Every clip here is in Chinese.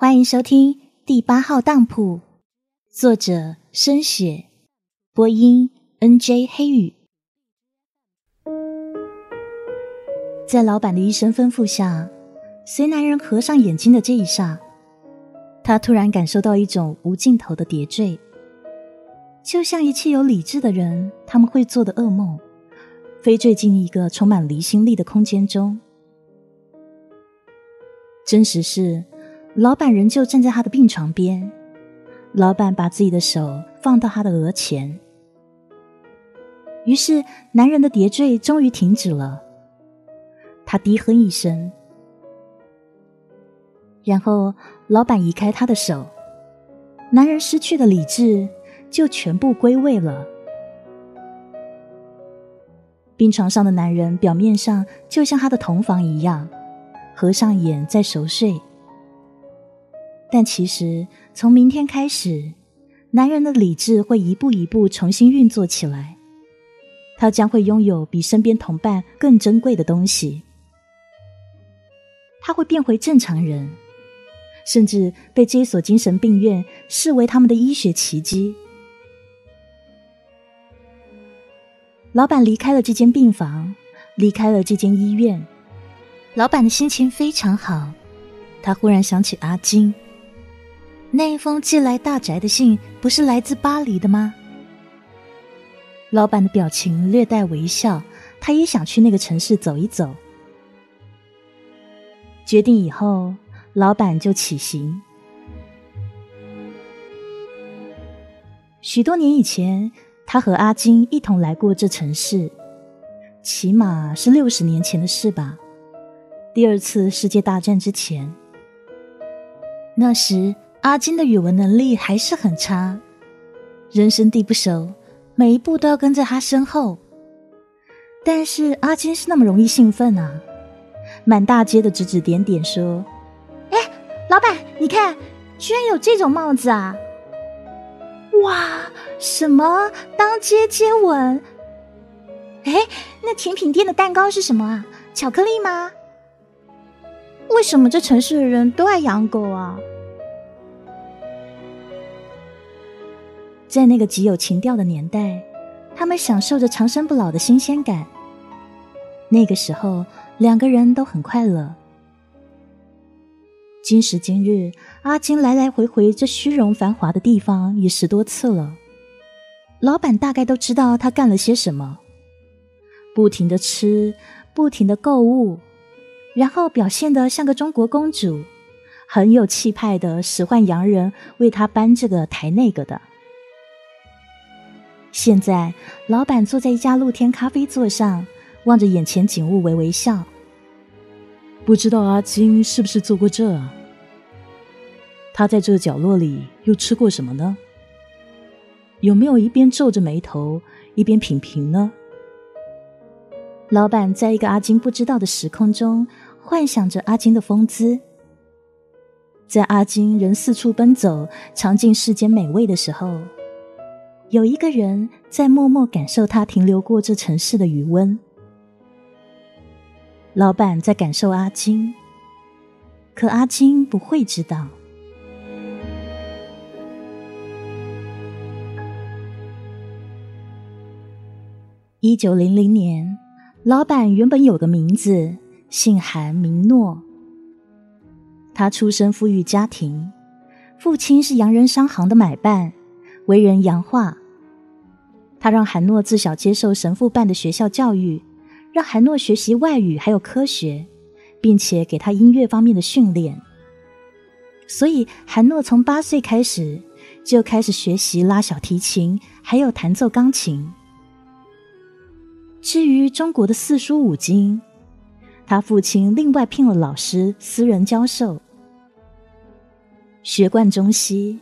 欢迎收听第八号当铺，作者深雪，播音 N.J. 黑羽。在老板的一声吩咐下，随男人合上眼睛的这一刹，他突然感受到一种无尽头的叠坠，就像一切有理智的人他们会做的噩梦，飞坠进一个充满离心力的空间中。真实是。老板仍旧站在他的病床边，老板把自己的手放到他的额前，于是男人的叠坠终于停止了。他低哼一声，然后老板移开他的手，男人失去的理智就全部归位了。病床上的男人表面上就像他的同房一样，合上眼在熟睡。但其实，从明天开始，男人的理智会一步一步重新运作起来。他将会拥有比身边同伴更珍贵的东西。他会变回正常人，甚至被这所精神病院视为他们的医学奇迹。老板离开了这间病房，离开了这间医院。老板的心情非常好。他忽然想起阿金。那一封寄来大宅的信，不是来自巴黎的吗？老板的表情略带微笑，他也想去那个城市走一走。决定以后，老板就起行。许多年以前，他和阿金一同来过这城市，起码是六十年前的事吧。第二次世界大战之前，那时。阿金的语文能力还是很差，人生地不熟，每一步都要跟在他身后。但是阿金是那么容易兴奋啊，满大街的指指点点说：“哎，老板，你看，居然有这种帽子啊！哇，什么当街接吻？哎，那甜品店的蛋糕是什么啊？巧克力吗？为什么这城市的人都爱养狗啊？”在那个极有情调的年代，他们享受着长生不老的新鲜感。那个时候，两个人都很快乐。今时今日，阿金来来回回这虚荣繁华的地方也十多次了。老板大概都知道他干了些什么：不停的吃，不停的购物，然后表现得像个中国公主，很有气派的使唤洋人为他搬这个抬那个的。现在，老板坐在一家露天咖啡座上，望着眼前景物微微笑。不知道阿金是不是做过这啊？他在这角落里又吃过什么呢？有没有一边皱着眉头一边品评呢？老板在一个阿金不知道的时空中，幻想着阿金的风姿。在阿金仍四处奔走，尝尽世间美味的时候。有一个人在默默感受他停留过这城市的余温。老板在感受阿金，可阿金不会知道。一九零零年，老板原本有个名字，姓韩名诺。他出身富裕家庭，父亲是洋人商行的买办，为人洋化。他让韩诺自小接受神父办的学校教育，让韩诺学习外语还有科学，并且给他音乐方面的训练。所以，韩诺从八岁开始就开始学习拉小提琴，还有弹奏钢琴。至于中国的四书五经，他父亲另外聘了老师私人教授，学贯中西。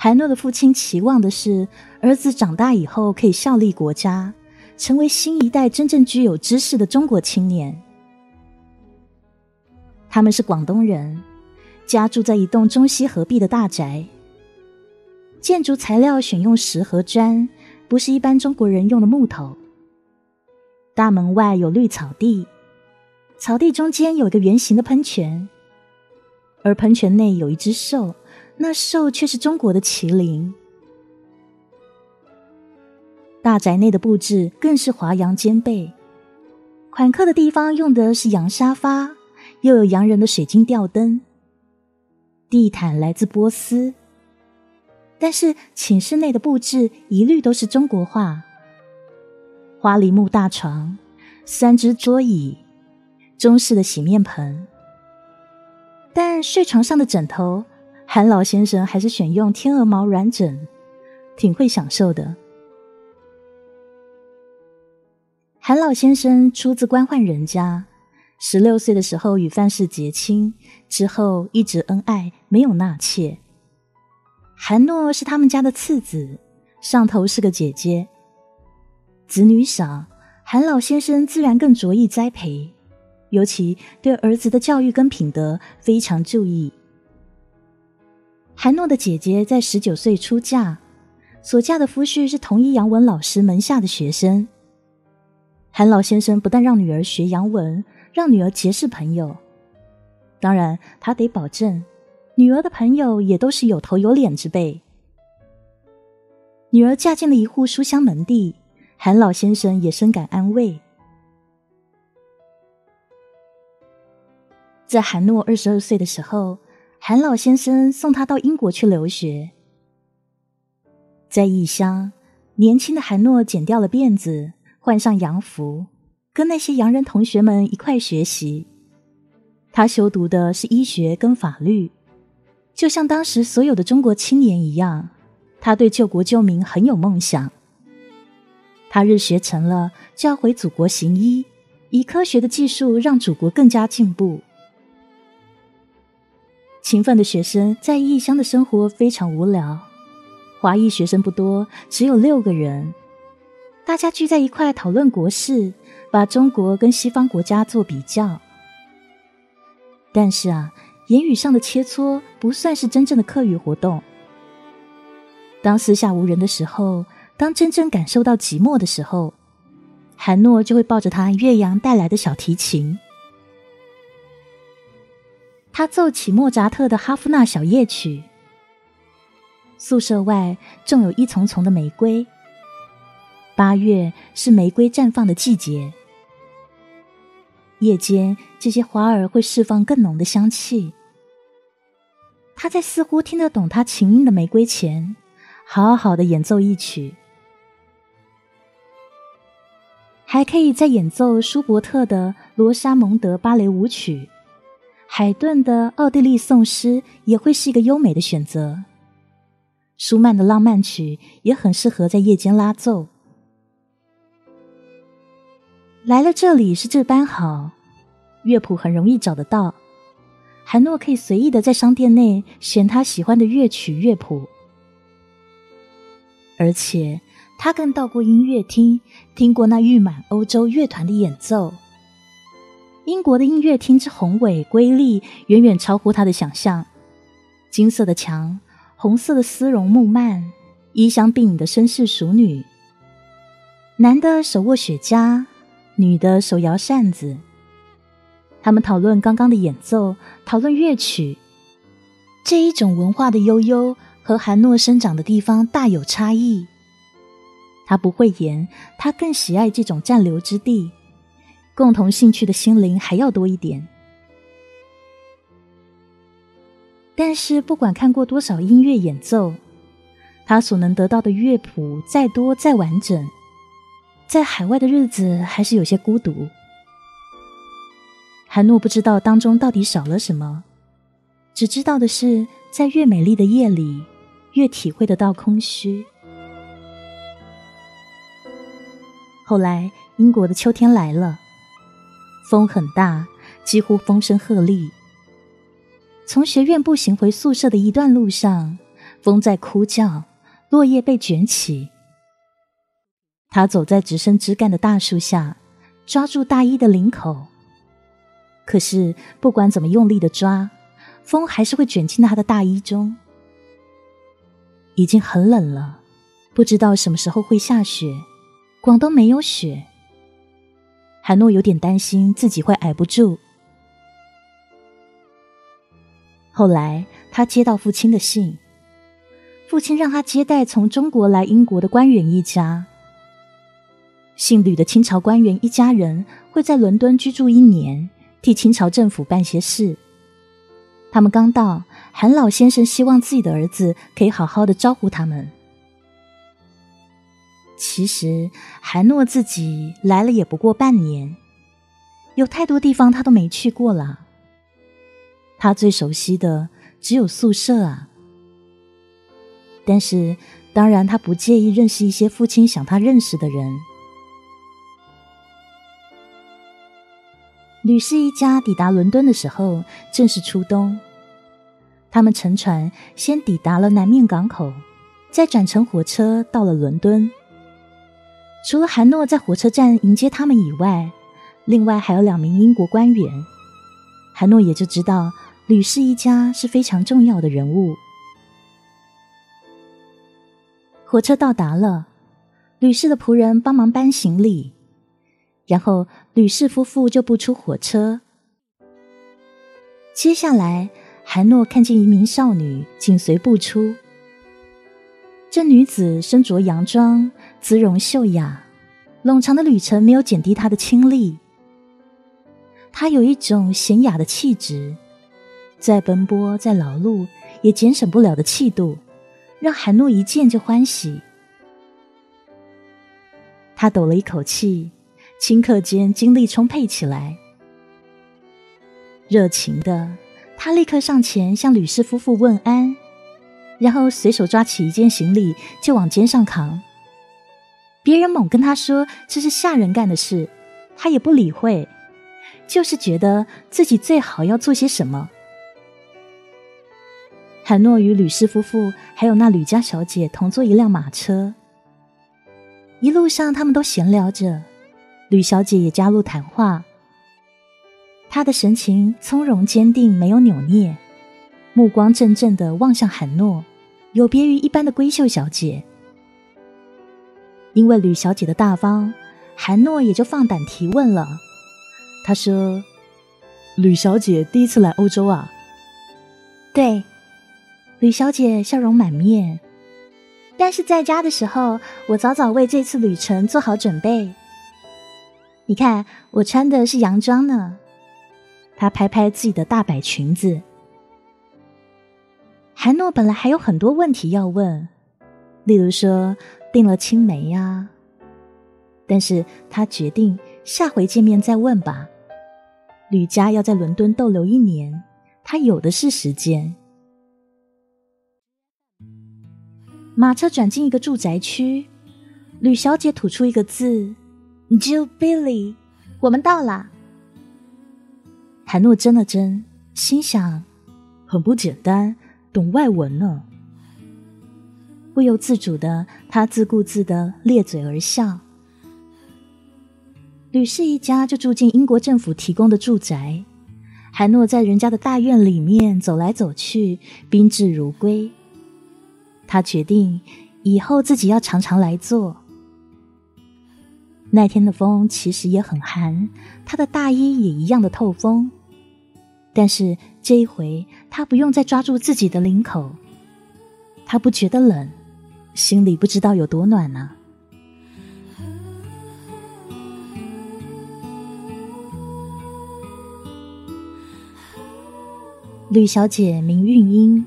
韩诺的父亲期望的是，儿子长大以后可以效力国家，成为新一代真正具有知识的中国青年。他们是广东人，家住在一栋中西合璧的大宅，建筑材料选用石和砖，不是一般中国人用的木头。大门外有绿草地，草地中间有一个圆形的喷泉，而喷泉内有一只兽，那兽却是中国的麒麟。大宅内的布置更是华洋兼备，款客的地方用的是洋沙发，又有洋人的水晶吊灯，地毯来自波斯。但是寝室内的布置一律都是中国画，花梨木大床，三只桌椅，中式的洗面盆。但睡床上的枕头，韩老先生还是选用天鹅毛软枕，挺会享受的。韩老先生出自官宦人家，十六岁的时候与范氏结亲，之后一直恩爱，没有纳妾。韩诺是他们家的次子，上头是个姐姐。子女少，韩老先生自然更着意栽培，尤其对儿子的教育跟品德非常注意。韩诺的姐姐在十九岁出嫁，所嫁的夫婿是同一洋文老师门下的学生。韩老先生不但让女儿学洋文，让女儿结识朋友，当然他得保证女儿的朋友也都是有头有脸之辈。女儿嫁进了一户书香门第，韩老先生也深感安慰。在韩诺二十二岁的时候，韩老先生送他到英国去留学。在异乡，年轻的韩诺剪掉了辫子。换上洋服，跟那些洋人同学们一块学习。他修读的是医学跟法律，就像当时所有的中国青年一样，他对救国救民很有梦想。他日学成了，就要回祖国行医，以科学的技术让祖国更加进步。勤奋的学生在异乡的生活非常无聊，华裔学生不多，只有六个人。大家聚在一块讨论国事，把中国跟西方国家做比较。但是啊，言语上的切磋不算是真正的课余活动。当私下无人的时候，当真正感受到寂寞的时候，韩诺就会抱着他岳阳带来的小提琴，他奏起莫扎特的《哈夫纳小夜曲》。宿舍外种有一丛丛的玫瑰。八月是玫瑰绽放的季节，夜间这些花儿会释放更浓的香气。他在似乎听得懂他琴音的玫瑰前，好好的演奏一曲，还可以再演奏舒伯特的《罗莎蒙德芭蕾舞曲》，海顿的奥地利颂诗也会是一个优美的选择。舒曼的浪漫曲也很适合在夜间拉奏。来了这里是这般好，乐谱很容易找得到。韩诺可以随意的在商店内选他喜欢的乐曲乐谱，而且他更到过音乐厅，听过那誉满欧洲乐团的演奏。英国的音乐厅之宏伟瑰丽，远远超乎他的想象。金色的墙，红色的丝绒木幔，衣香鬓影的绅士淑女，男的手握雪茄。女的手摇扇子，他们讨论刚刚的演奏，讨论乐曲。这一种文化的悠悠和韩诺生长的地方大有差异。他不会言，他更喜爱这种暂留之地，共同兴趣的心灵还要多一点。但是，不管看过多少音乐演奏，他所能得到的乐谱再多再完整。在海外的日子还是有些孤独。韩诺不知道当中到底少了什么，只知道的是，在越美丽的夜里，越体会得到空虚。后来，英国的秋天来了，风很大，几乎风声鹤唳。从学院步行回宿舍的一段路上，风在哭叫，落叶被卷起。他走在直升枝干的大树下，抓住大衣的领口。可是不管怎么用力的抓，风还是会卷进他的大衣中。已经很冷了，不知道什么时候会下雪。广东没有雪，韩诺有点担心自己会挨不住。后来，他接到父亲的信，父亲让他接待从中国来英国的官员一家。姓吕的清朝官员一家人会在伦敦居住一年，替清朝政府办些事。他们刚到，韩老先生希望自己的儿子可以好好的招呼他们。其实，韩诺自己来了也不过半年，有太多地方他都没去过了。他最熟悉的只有宿舍啊。但是，当然他不介意认识一些父亲想他认识的人。吕氏一家抵达伦敦的时候，正是初冬。他们乘船先抵达了南面港口，再转乘火车到了伦敦。除了韩诺在火车站迎接他们以外，另外还有两名英国官员。韩诺也就知道吕氏一家是非常重要的人物。火车到达了，吕氏的仆人帮忙搬行李，然后吕氏夫妇就步出火车。接下来，韩诺看见一名少女紧随步出。这女子身着洋装，姿容秀雅，冗长的旅程没有减低她的清丽。她有一种娴雅的气质，再奔波再劳碌也减省不了的气度，让韩诺一见就欢喜。他抖了一口气，顷刻间精力充沛起来。热情的，他立刻上前向吕氏夫妇问安。然后随手抓起一件行李就往肩上扛。别人猛跟他说这是下人干的事，他也不理会，就是觉得自己最好要做些什么。韩诺与吕氏夫妇还有那吕家小姐同坐一辆马车，一路上他们都闲聊着，吕小姐也加入谈话。她的神情从容坚定，没有扭捏。目光怔怔的望向韩诺，有别于一般的闺秀小姐。因为吕小姐的大方，韩诺也就放胆提问了。他说：“吕小姐第一次来欧洲啊？”“对。”吕小姐笑容满面。但是在家的时候，我早早为这次旅程做好准备。你看，我穿的是洋装呢。她拍拍自己的大摆裙子。韩诺本来还有很多问题要问，例如说订了青梅呀，但是他决定下回见面再问吧。吕家要在伦敦逗留一年，他有的是时间。马车转进一个住宅区，吕小姐吐出一个字：“Jill Billy，我们到了。”韩诺怔了怔，心想：很不简单。懂外文呢，不由自主的，他自顾自的咧嘴而笑。吕氏一家就住进英国政府提供的住宅，韩诺在人家的大院里面走来走去，宾至如归。他决定以后自己要常常来做。那天的风其实也很寒，他的大衣也一样的透风。但是这一回，他不用再抓住自己的领口，他不觉得冷，心里不知道有多暖呢。吕小姐名韵英，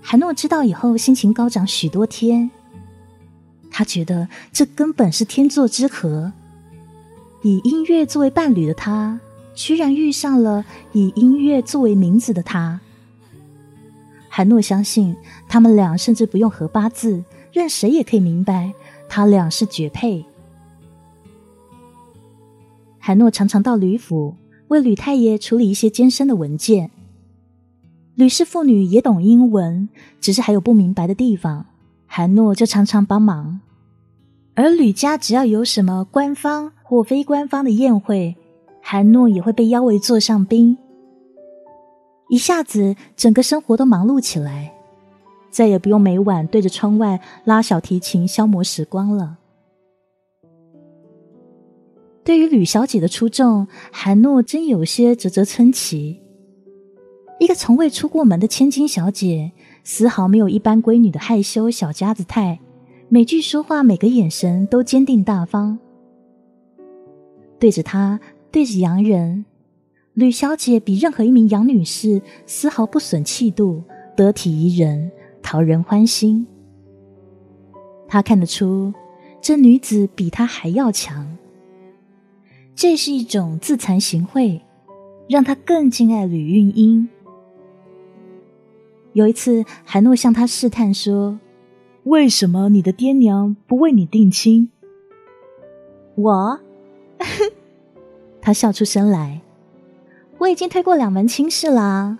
韩诺知道以后，心情高涨许多天。他觉得这根本是天作之合，以音乐作为伴侣的他。居然遇上了以音乐作为名字的他。韩诺相信他们俩甚至不用合八字，任谁也可以明白他俩是绝配。韩诺常常到吕府为吕太爷处理一些艰深的文件。吕氏妇女也懂英文，只是还有不明白的地方，韩诺就常常帮忙。而吕家只要有什么官方或非官方的宴会，韩诺也会被邀为座上宾，一下子整个生活都忙碌起来，再也不用每晚对着窗外拉小提琴消磨时光了。对于吕小姐的出众，韩诺真有些啧啧称奇。一个从未出过门的千金小姐，丝毫没有一般闺女的害羞小家子态，每句说话、每个眼神都坚定大方。对着她，对着洋人，吕小姐比任何一名洋女士丝毫不损气度，得体宜人，讨人欢心。他看得出，这女子比他还要强。这是一种自惭形秽，让他更敬爱吕运英。有一次，韩诺向他试探说：“为什么你的爹娘不为你定亲？”我，他笑出声来。我已经推过两门亲事啦，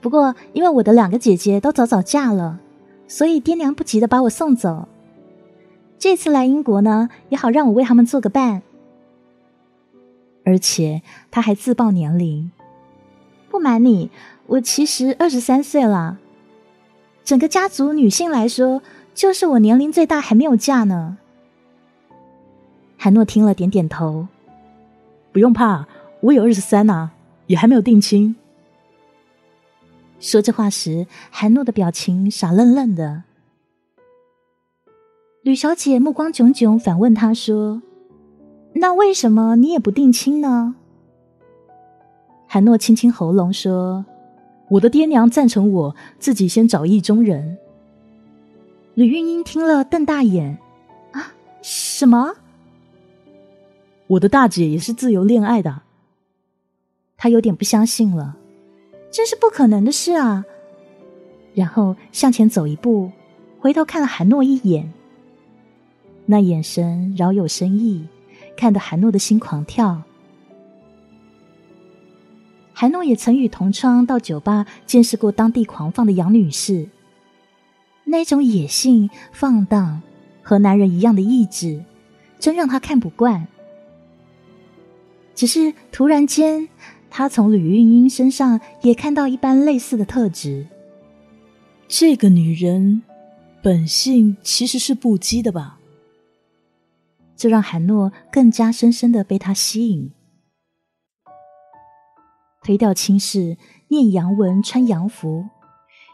不过因为我的两个姐姐都早早嫁了。所以爹娘不急的把我送走。这次来英国呢，也好让我为他们做个伴。而且他还自报年龄，不瞒你，我其实二十三岁了。整个家族女性来说，就是我年龄最大，还没有嫁呢。韩诺听了点点头，不用怕，我有二十三呐，也还没有定亲。说这话时，韩诺的表情傻愣愣的。吕小姐目光炯炯，反问他说：“那为什么你也不定亲呢？”韩诺清清喉咙说：“我的爹娘赞成我自己先找意中人。”吕韵英听了瞪大眼：“啊，什么？我的大姐也是自由恋爱的？”他有点不相信了。这是不可能的事啊！然后向前走一步，回头看了韩诺一眼，那眼神饶有深意，看得韩诺的心狂跳。韩诺也曾与同窗到酒吧见识过当地狂放的杨女士，那种野性放荡和男人一样的意志，真让他看不惯。只是突然间。他从吕韵英身上也看到一般类似的特质。这个女人本性其实是不羁的吧？这让韩诺更加深深的被她吸引。推掉亲事，念洋文，穿洋服，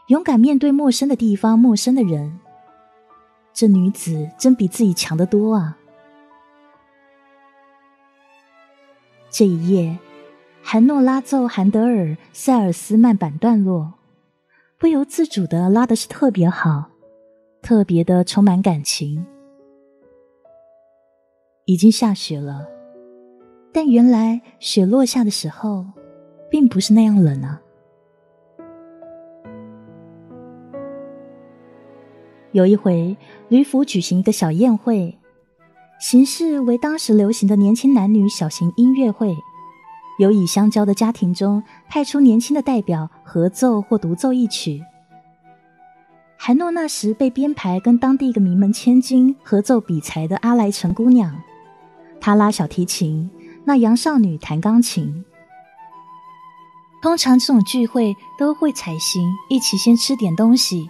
勇敢面对陌生的地方、陌生的人。这女子真比自己强得多啊！这一夜。韩诺拉奏韩德尔《塞尔斯曼版》段落，不由自主的拉的是特别好，特别的充满感情。已经下雪了，但原来雪落下的时候，并不是那样冷啊。有一回，吕府举行一个小宴会，形式为当时流行的年轻男女小型音乐会。由以相交的家庭中派出年轻的代表合奏或独奏一曲。韩诺那时被编排跟当地一个名门千金合奏比才的阿莱城姑娘，她拉小提琴，那杨少女弹钢琴。通常这种聚会都会采行，一起先吃点东西，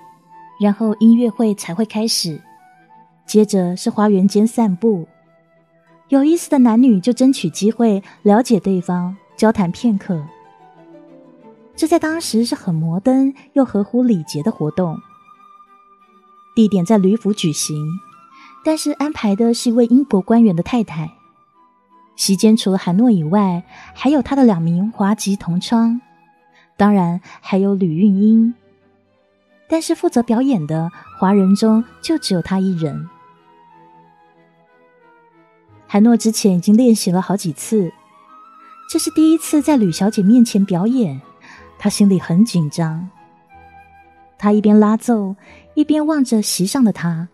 然后音乐会才会开始，接着是花园间散步。有意思的男女就争取机会了解对方，交谈片刻。这在当时是很摩登又合乎礼节的活动。地点在吕府举行，但是安排的是一位英国官员的太太。席间除了韩诺以外，还有他的两名华籍同窗，当然还有吕韵英。但是负责表演的华人中就只有他一人。韩诺之前已经练习了好几次，这是第一次在吕小姐面前表演，他心里很紧张。他一边拉奏，一边望着席上的他。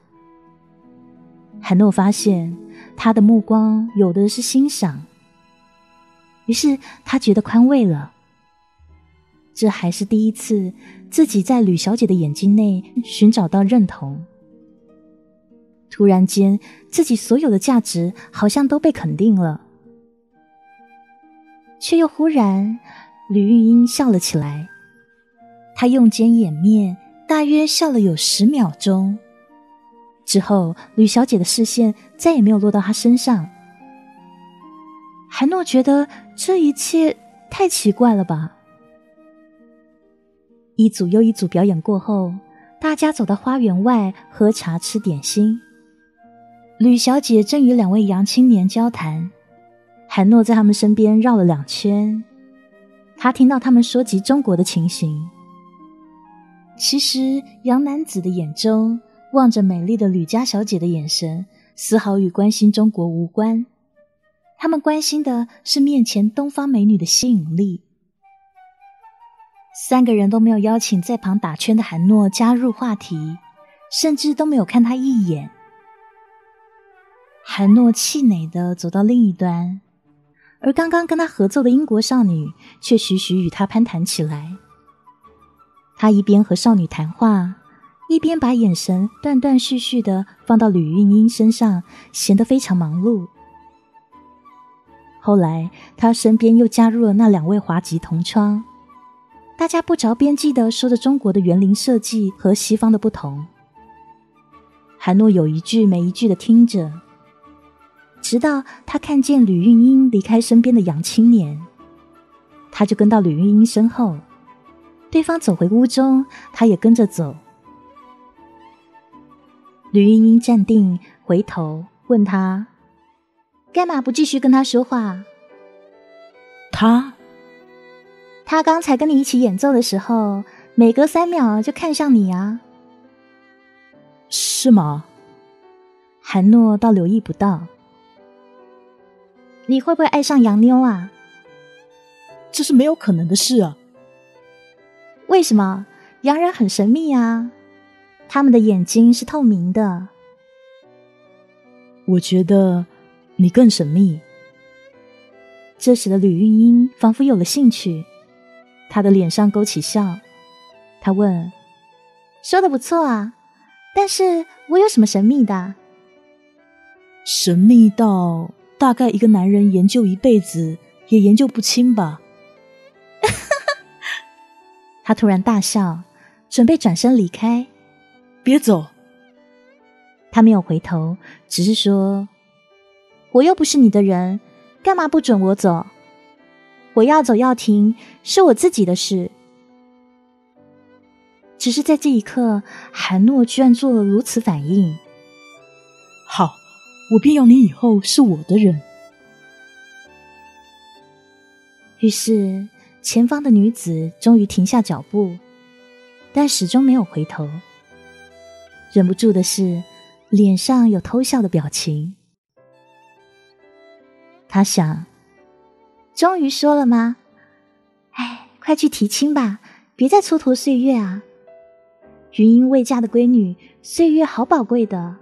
韩诺发现他的目光有的是欣赏，于是他觉得宽慰了。这还是第一次自己在吕小姐的眼睛内寻找到认同。突然间，自己所有的价值好像都被肯定了，却又忽然，吕玉英笑了起来。她用肩掩面，大约笑了有十秒钟。之后，吕小姐的视线再也没有落到她身上。韩诺觉得这一切太奇怪了吧？一组又一组表演过后，大家走到花园外喝茶吃点心。吕小姐正与两位洋青年交谈，韩诺在他们身边绕了两圈。他听到他们说及中国的情形。其实，洋男子的眼中望着美丽的吕家小姐的眼神，丝毫与关心中国无关。他们关心的是面前东方美女的吸引力。三个人都没有邀请在旁打圈的韩诺加入话题，甚至都没有看他一眼。韩诺气馁的走到另一端，而刚刚跟他合奏的英国少女却徐徐与他攀谈起来。他一边和少女谈话，一边把眼神断断续续的放到吕韵英身上，显得非常忙碌。后来，他身边又加入了那两位华籍同窗。大家不着边际的说着中国的园林设计和西方的不同。韩诺有一句没一句的听着，直到他看见吕韵英离开身边的杨青年，他就跟到吕韵英身后。对方走回屋中，他也跟着走。吕玉英站定，回头问他：“干嘛不继续跟他说话？”他。他刚才跟你一起演奏的时候，每隔三秒就看向你啊，是吗？韩诺倒留意不到。你会不会爱上洋妞啊？这是没有可能的事啊！为什么？洋人很神秘啊，他们的眼睛是透明的。我觉得你更神秘。这时的吕韵英仿佛有了兴趣。他的脸上勾起笑，他问：“说的不错啊，但是我有什么神秘的？神秘到大概一个男人研究一辈子也研究不清吧？” 他突然大笑，准备转身离开。别走！他没有回头，只是说：“我又不是你的人，干嘛不准我走？”我要走要停，是我自己的事。只是在这一刻，韩诺居然做了如此反应。我便要你以后是我的人。于是，前方的女子终于停下脚步，但始终没有回头。忍不住的是，脸上有偷笑的表情。他想。终于说了吗？哎，快去提亲吧，别再蹉跎岁月啊！云英未嫁的闺女，岁月好宝贵的。